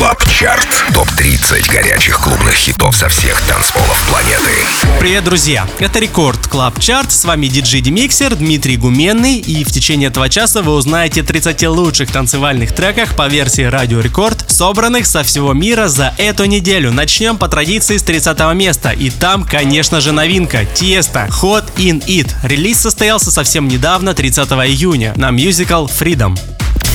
Club Chart. Топ-30 горячих клубных хитов со всех танцполов планеты. Привет, друзья! Это Record Club Chart. С вами диджей Демиксер Дмитрий Гуменный. И в течение этого часа вы узнаете 30 лучших танцевальных треках по версии Радио Рекорд, собранных со всего мира за эту неделю. Начнем по традиции с 30 места. И там, конечно же, новинка. Tiësto Hot in It. Релиз состоялся совсем недавно, 30 июня, на Musical Freedom.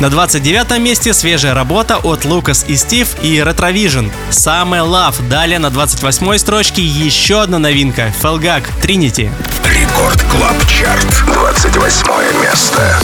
На 29 месте свежая работа от Лукас и Стив и Retrovision. Summer Love. Далее на 28 строчке еще одна новинка. Felguk Trinity. Record Club Chart, 28 место.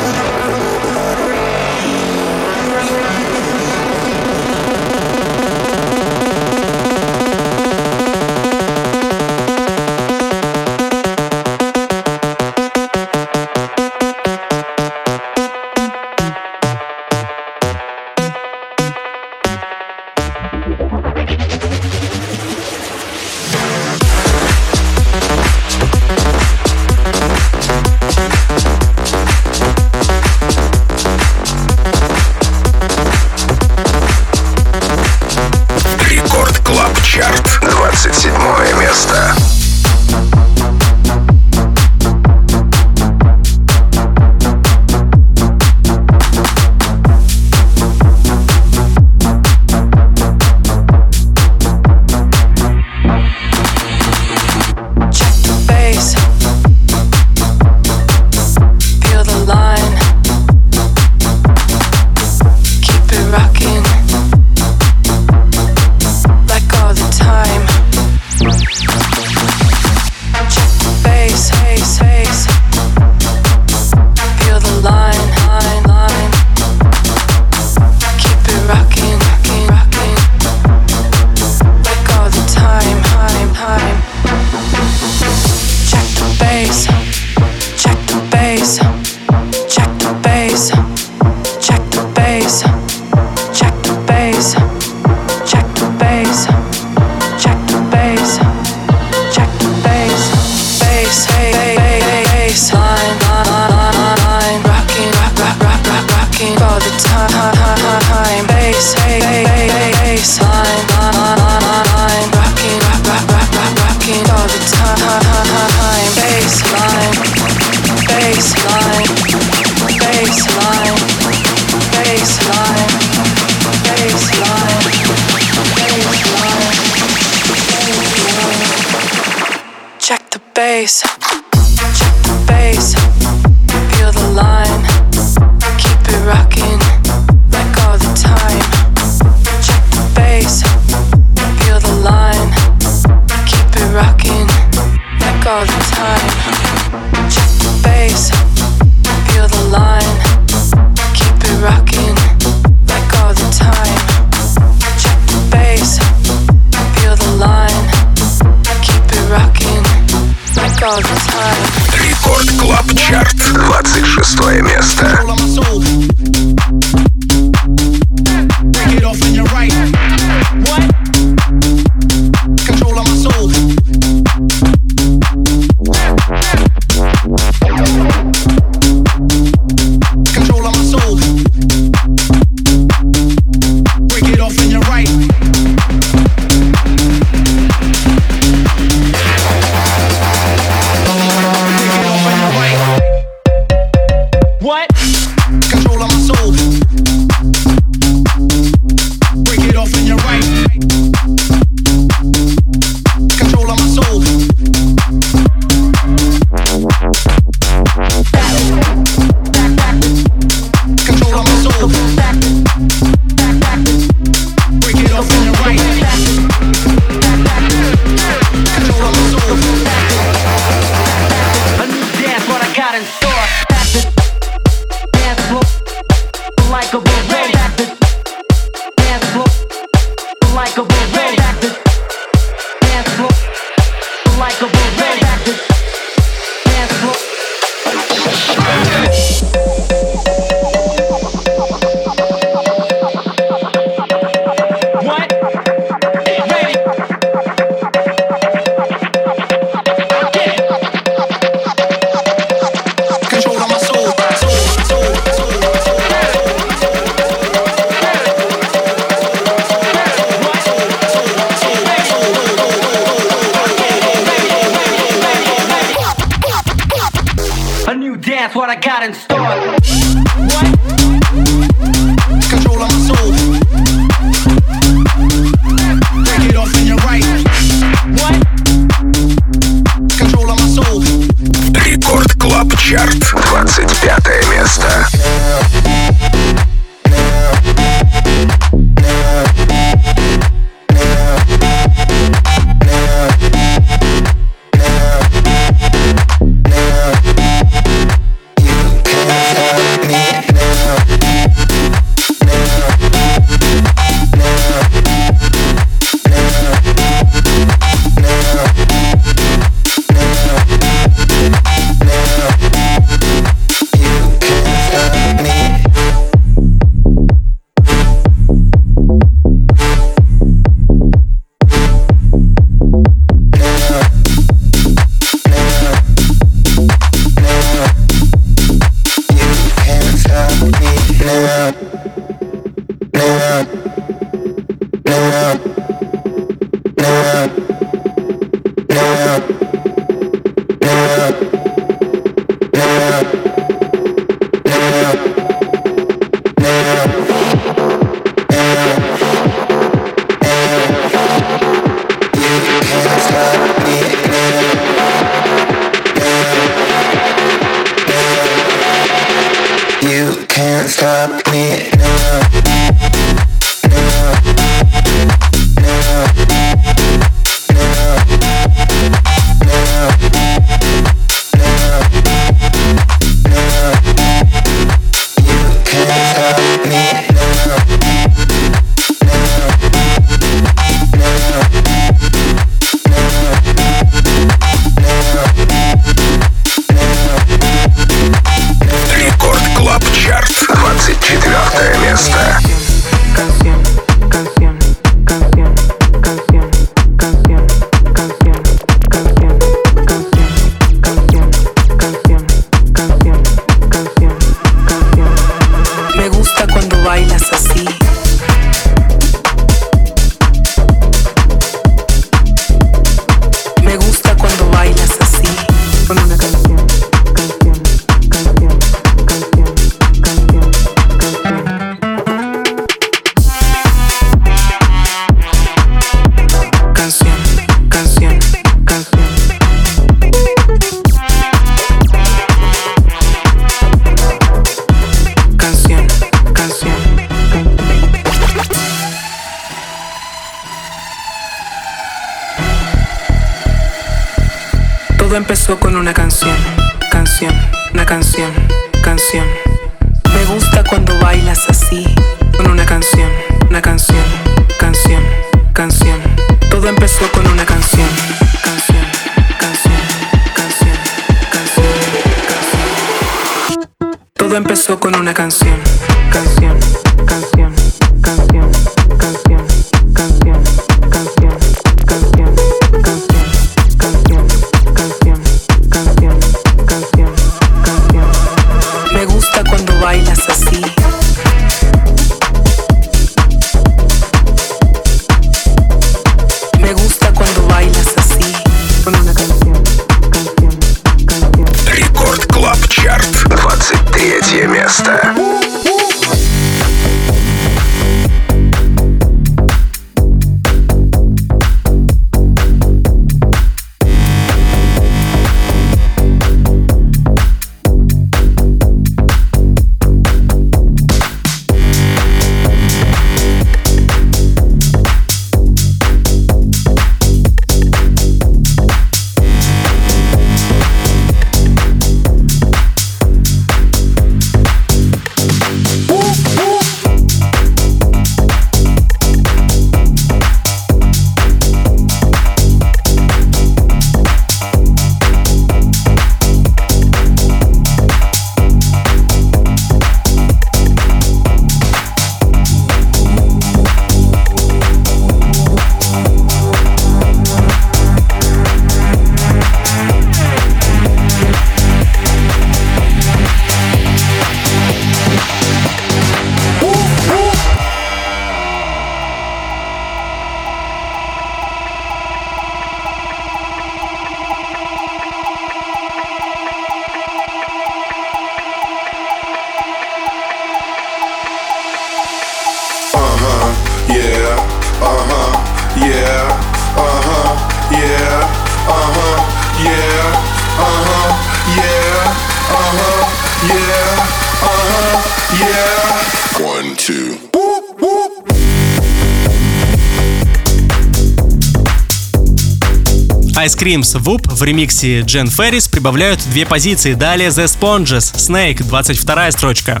Ice Creams Whoop в ремиксе Джен Феррис прибавляют две позиции. Далее The Sponges, Snake, 22 строчка.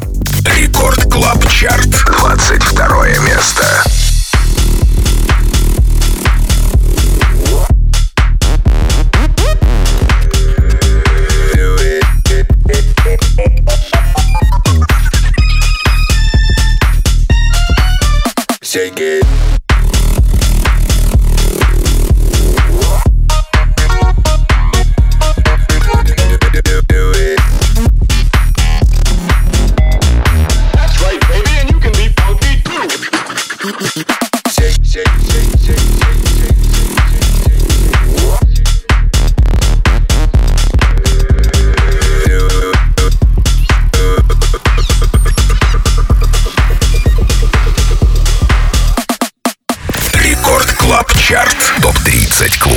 Рекорд Клаб Чарт, 22 место. Message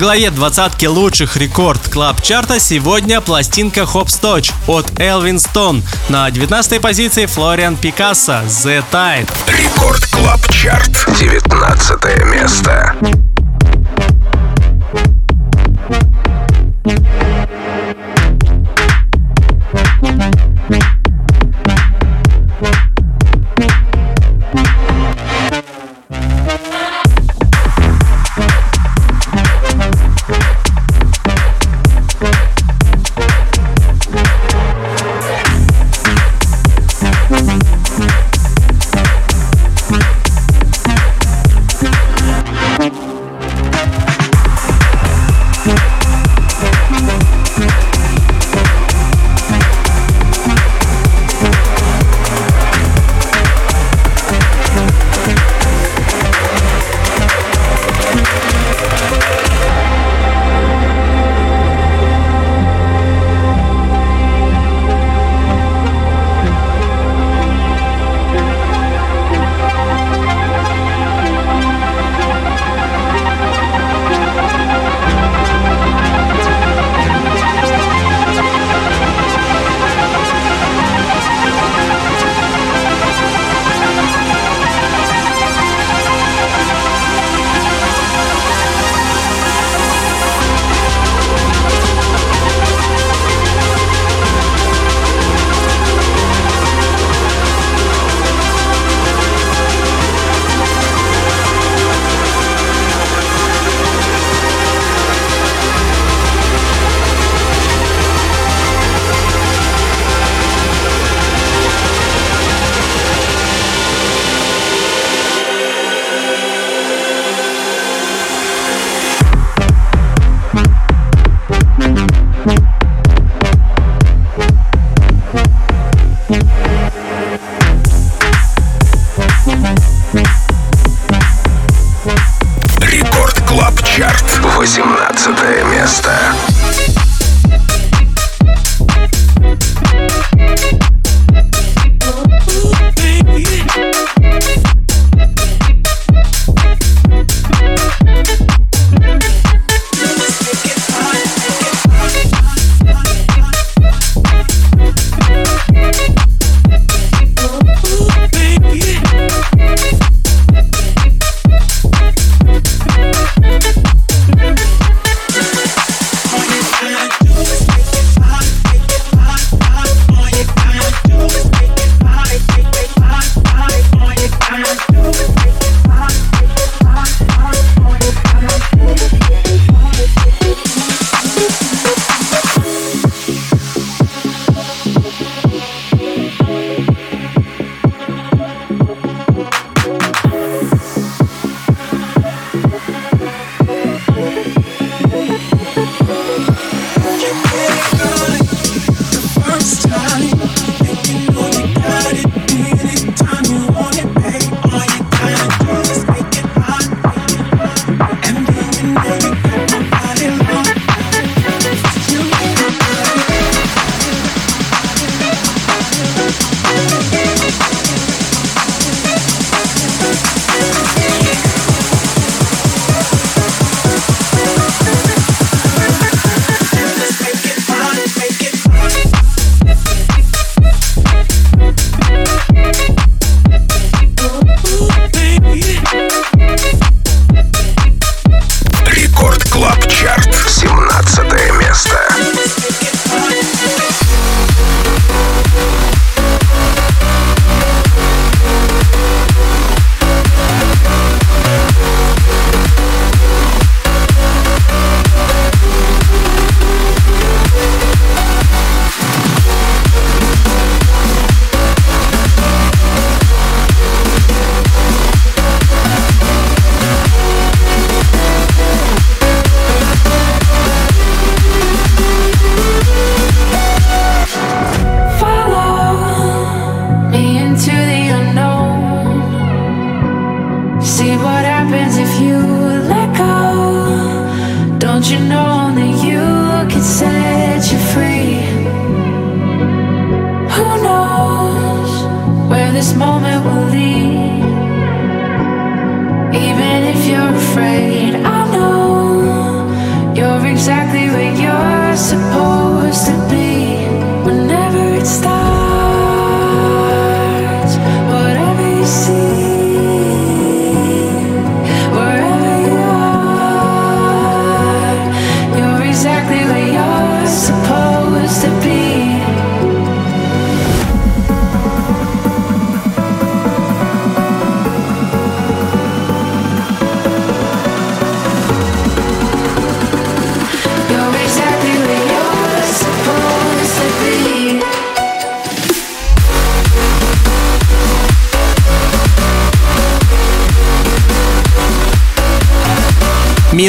главе двадцатки лучших рекорд клаб чарта сегодня пластинка Hopstotch от Элвин Stone. На 19 позиции Флориан Пикассо The Tide. Рекорд клаб чарт 19 место.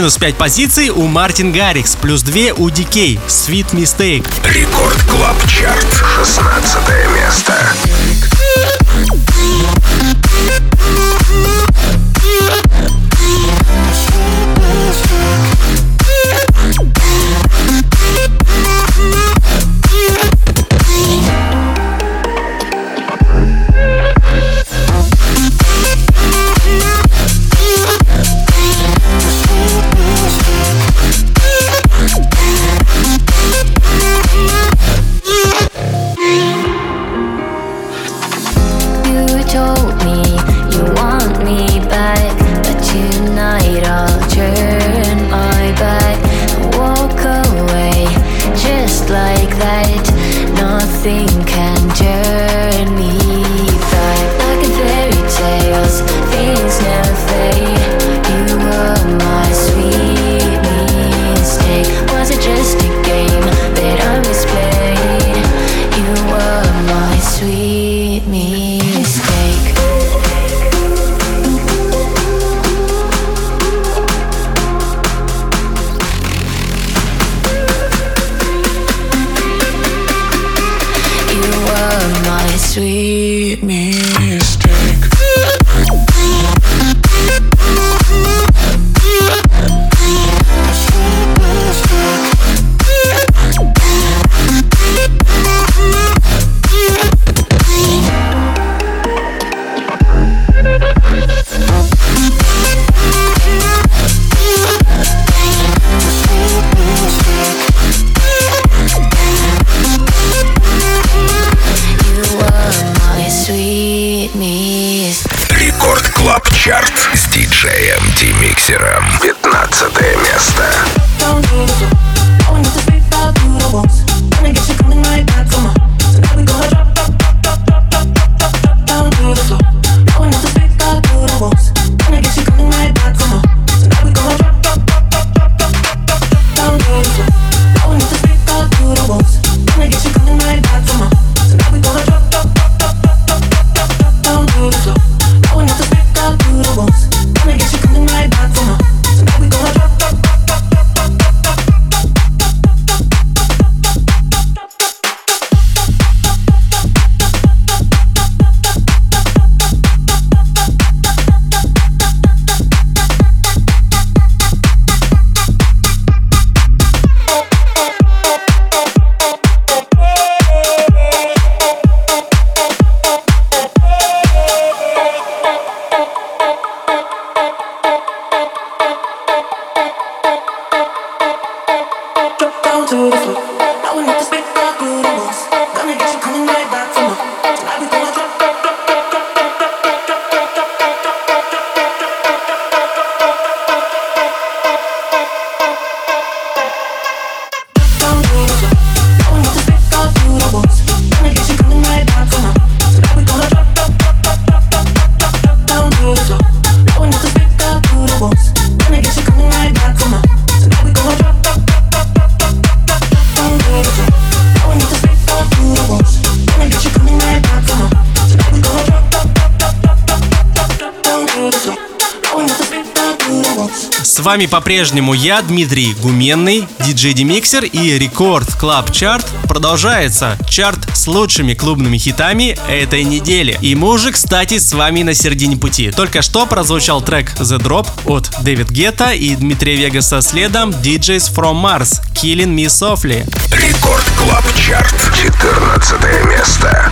Минус 5 позиций у Martin Garrix, плюс 2 у Дикей. Sweet Mistake. Record Club Chart, 16 место. Клаб Чарт с диджеем Демиксером. 15 место. Don't need to, don't need to вами по-прежнему я, Дмитрий Гуменный, диджей Демиксер и Record Club Chart продолжается. Чарт с лучшими клубными хитами этой недели. И мы уже, кстати, с вами на середине пути. Только что прозвучал трек The Drop от David Guetta и Дмитрия Вегаса следом DJs from Mars Killing Me Softly. Record Club Chart. 14 место.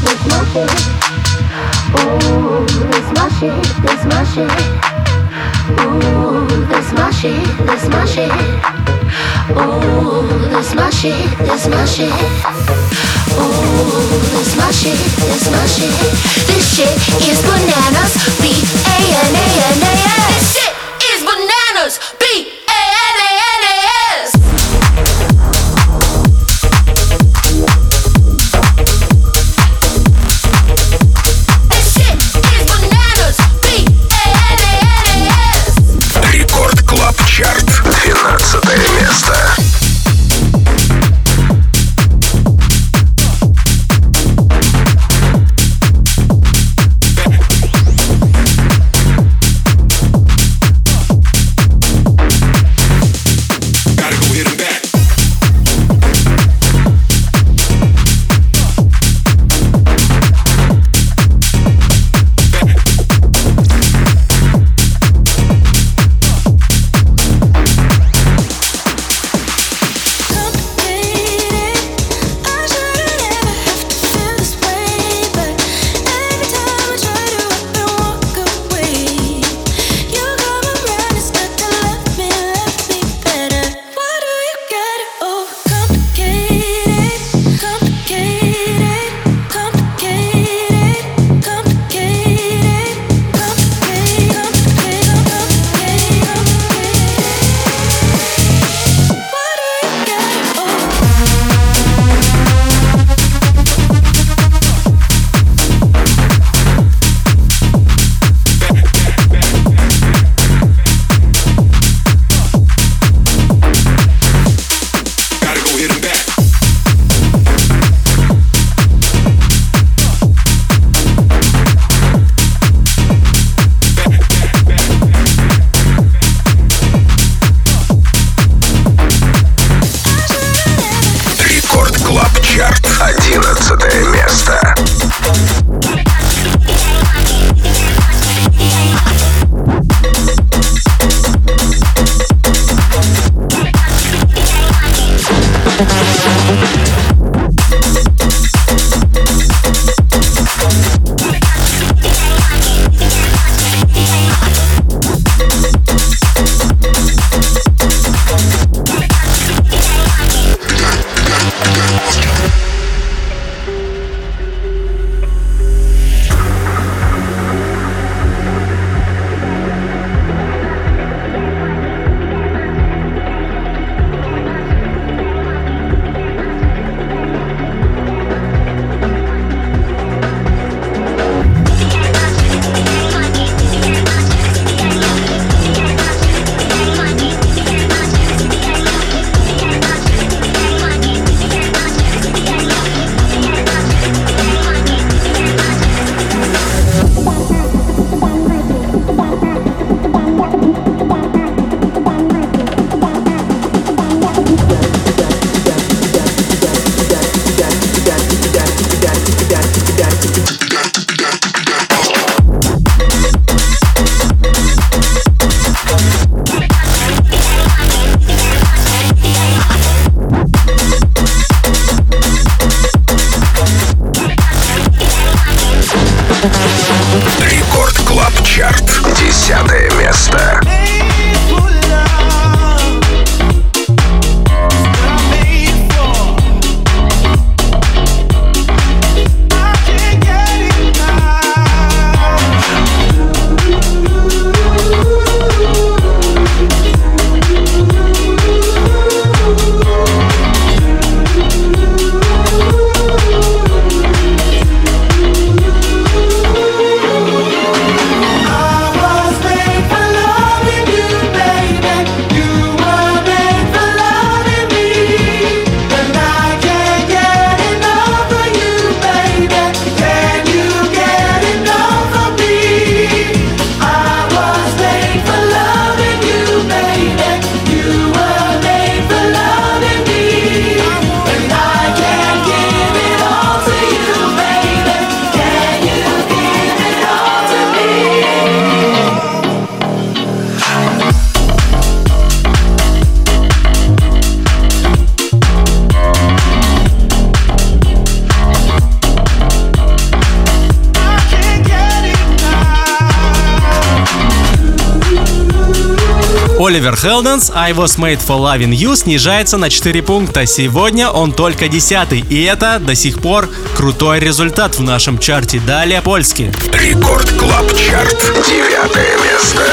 there's my shit. Ooh, that's my shit, that's my shit. Ooh, that's my shit, that's my shit. Ooh, that's my shit, that's my shit. Ooh, that's my shit, that's my shit. This shit is bananas, B A N A N A S. Oliver Heldens «I was made for loving you» снижается на 4 пункта. Сегодня он только 10 и это до сих пор крутой результат в нашем чарте. Далее польский. Record Club Chart. Девятое место.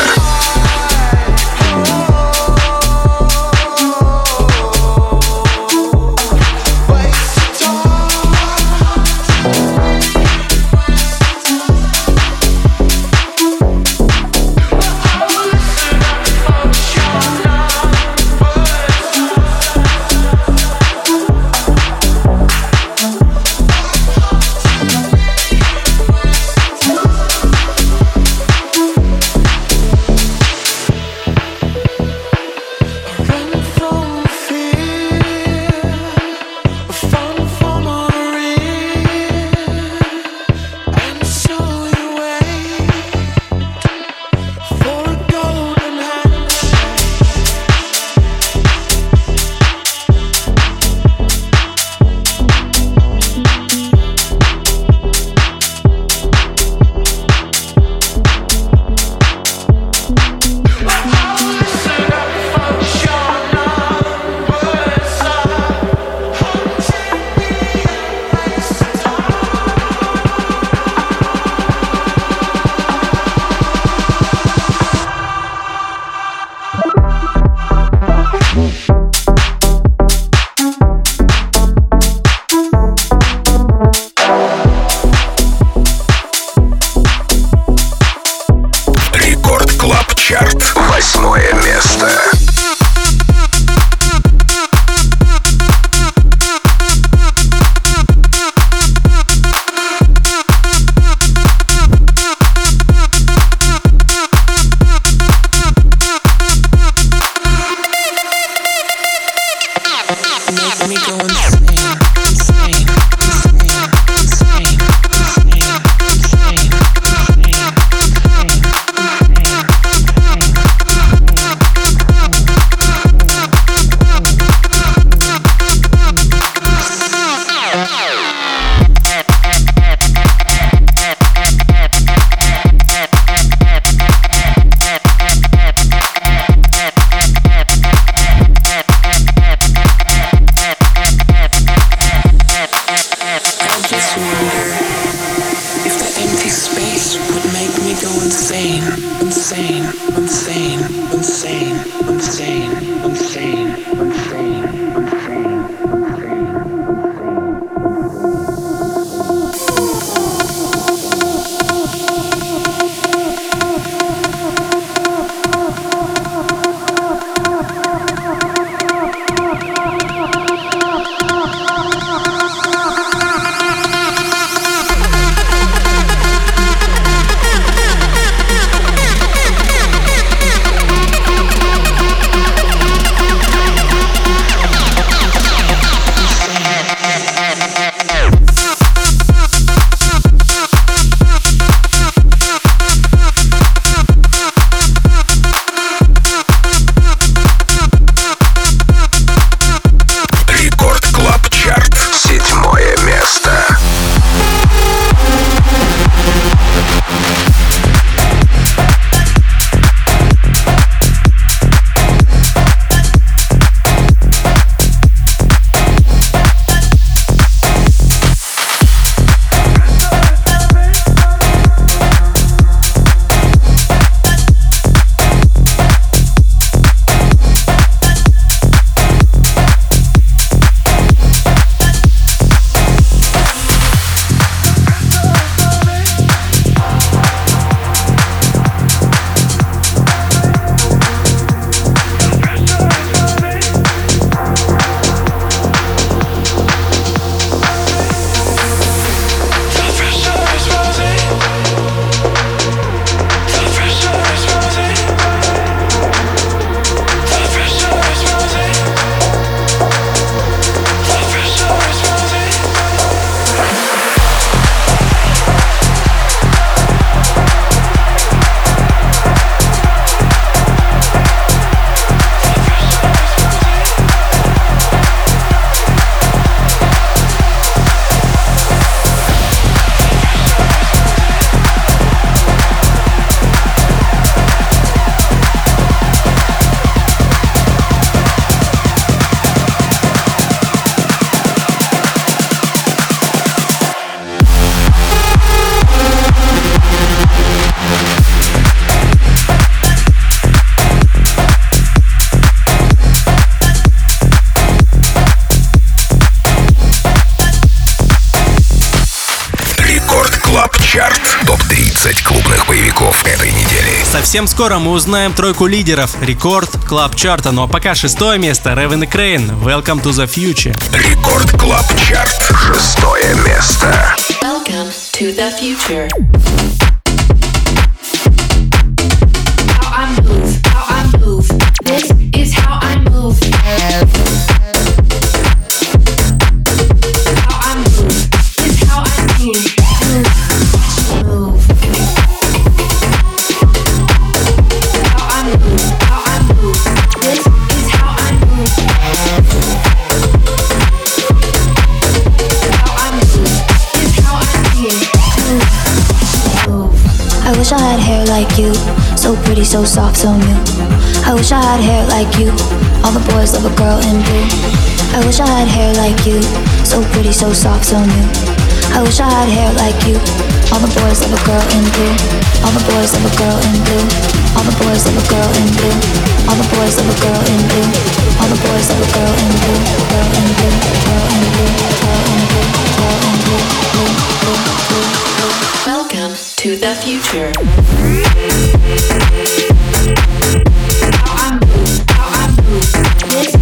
Совсем скоро мы узнаем тройку лидеров Record Club Chart а. Ну а пока шестое место Raven и Kreyn. Welcome to the future. Record Club Chart. Шестое место. Welcome to the future. So pretty, so soft, so new. I wish I had hair like you, all the boys love a girl in blue. I wish I had hair like you, so pretty, so soft, so new. I wish I had hair like you, all the boys love a girl in blue. All the boys love a girl in blue. All the boys love a girl in blue. All the boys love a girl in blue. All the boys love a girl in blue. Girl in blue. Girl in blue. Girl in blue. Girl in. Blue. Welcome to the future. This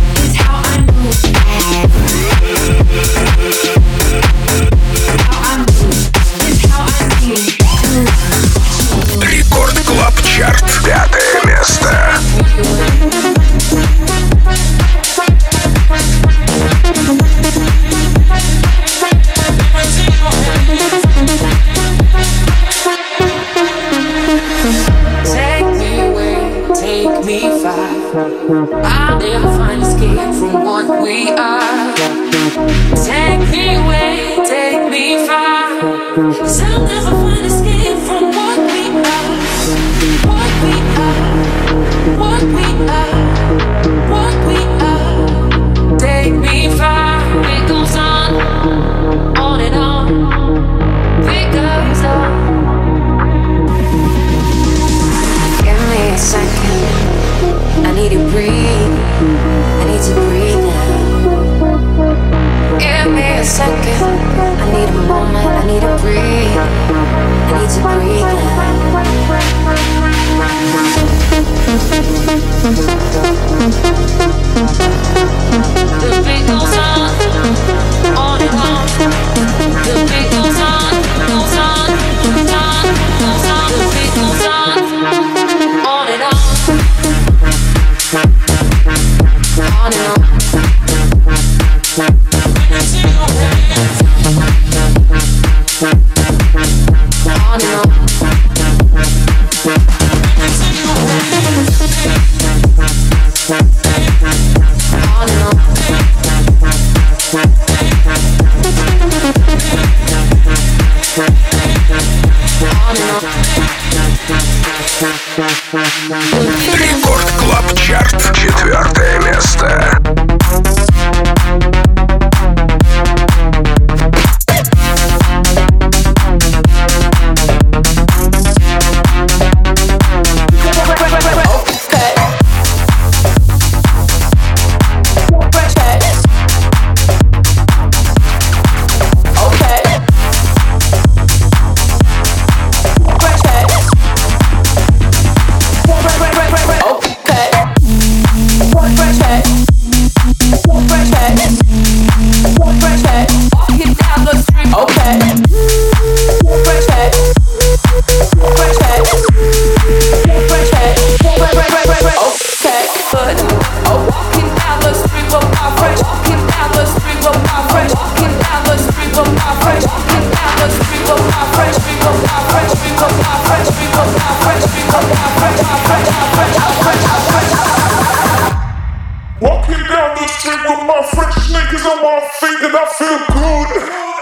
with my fresh sneakers on my feet and I feel good.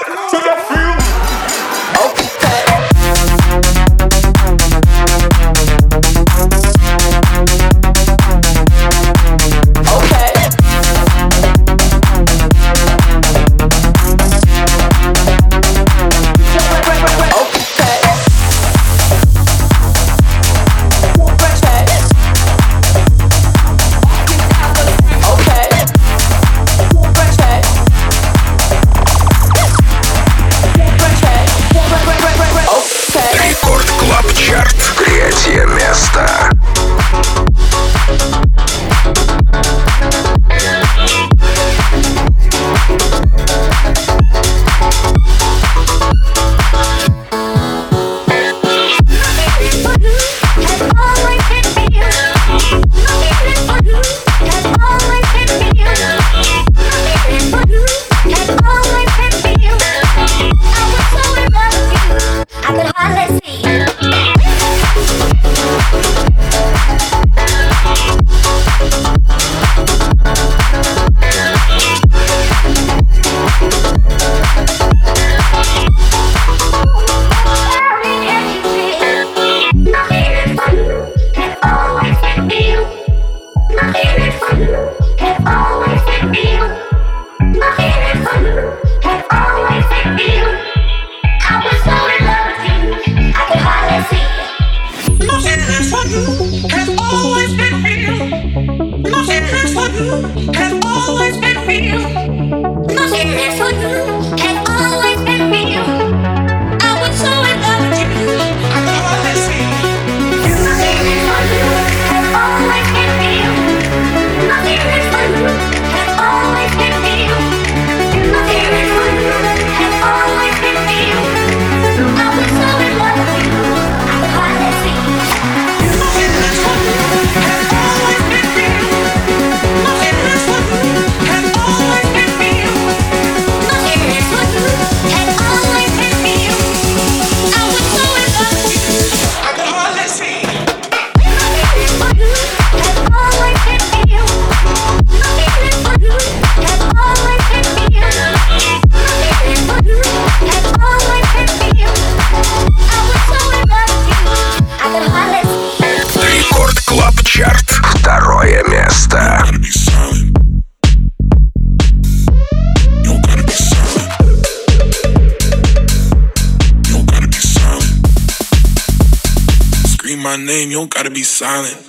Silent.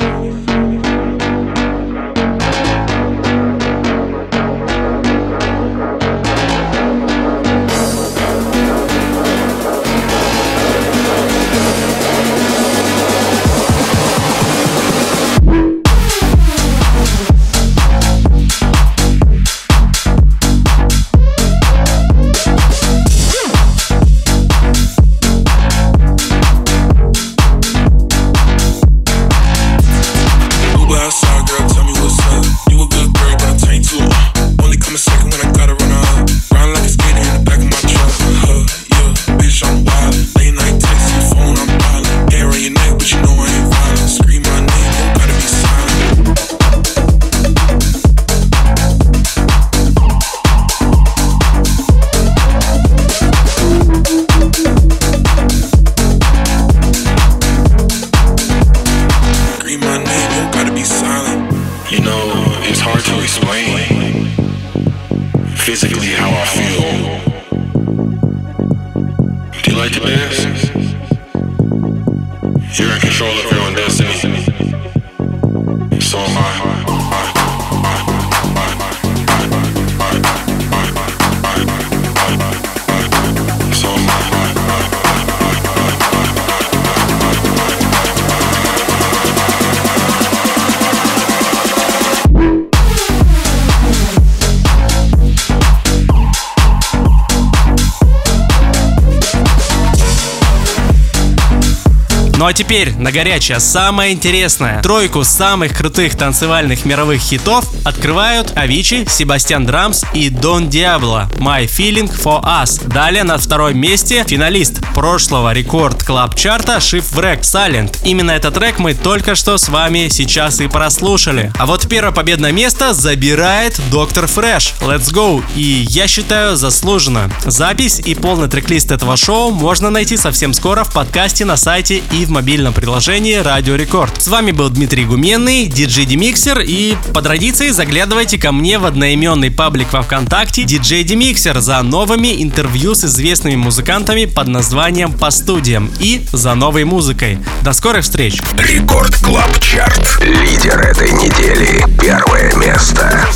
Ну а теперь на горячее самое интересное. Тройку самых крутых танцевальных мировых хитов открывают Avicii, Sebastien Drums и Don Diablo My Feelings for You. Далее на втором месте финалист прошлого Record Club Chart а Shift Wreck Silent. Именно этот трек мы только что с вами сейчас и прослушали. А вот первое победное место забирает Dr. Fresch. Let's go! И я считаю заслуженно. Запись и полный трек-лист этого шоу можно найти совсем скоро в подкасте на сайте и в мобильном приложении Радио Рекорд. С вами был Дмитрий Гуменный, DJ DimixeR, и по традиции заглядывайте ко мне в одноименный паблик во Вконтакте DJ DimixeR за новыми интервью с известными музыкантами под названием «По студиям» и за новой музыкой. До скорых встреч! Record Club Chart. Лидер этой недели. Первое место.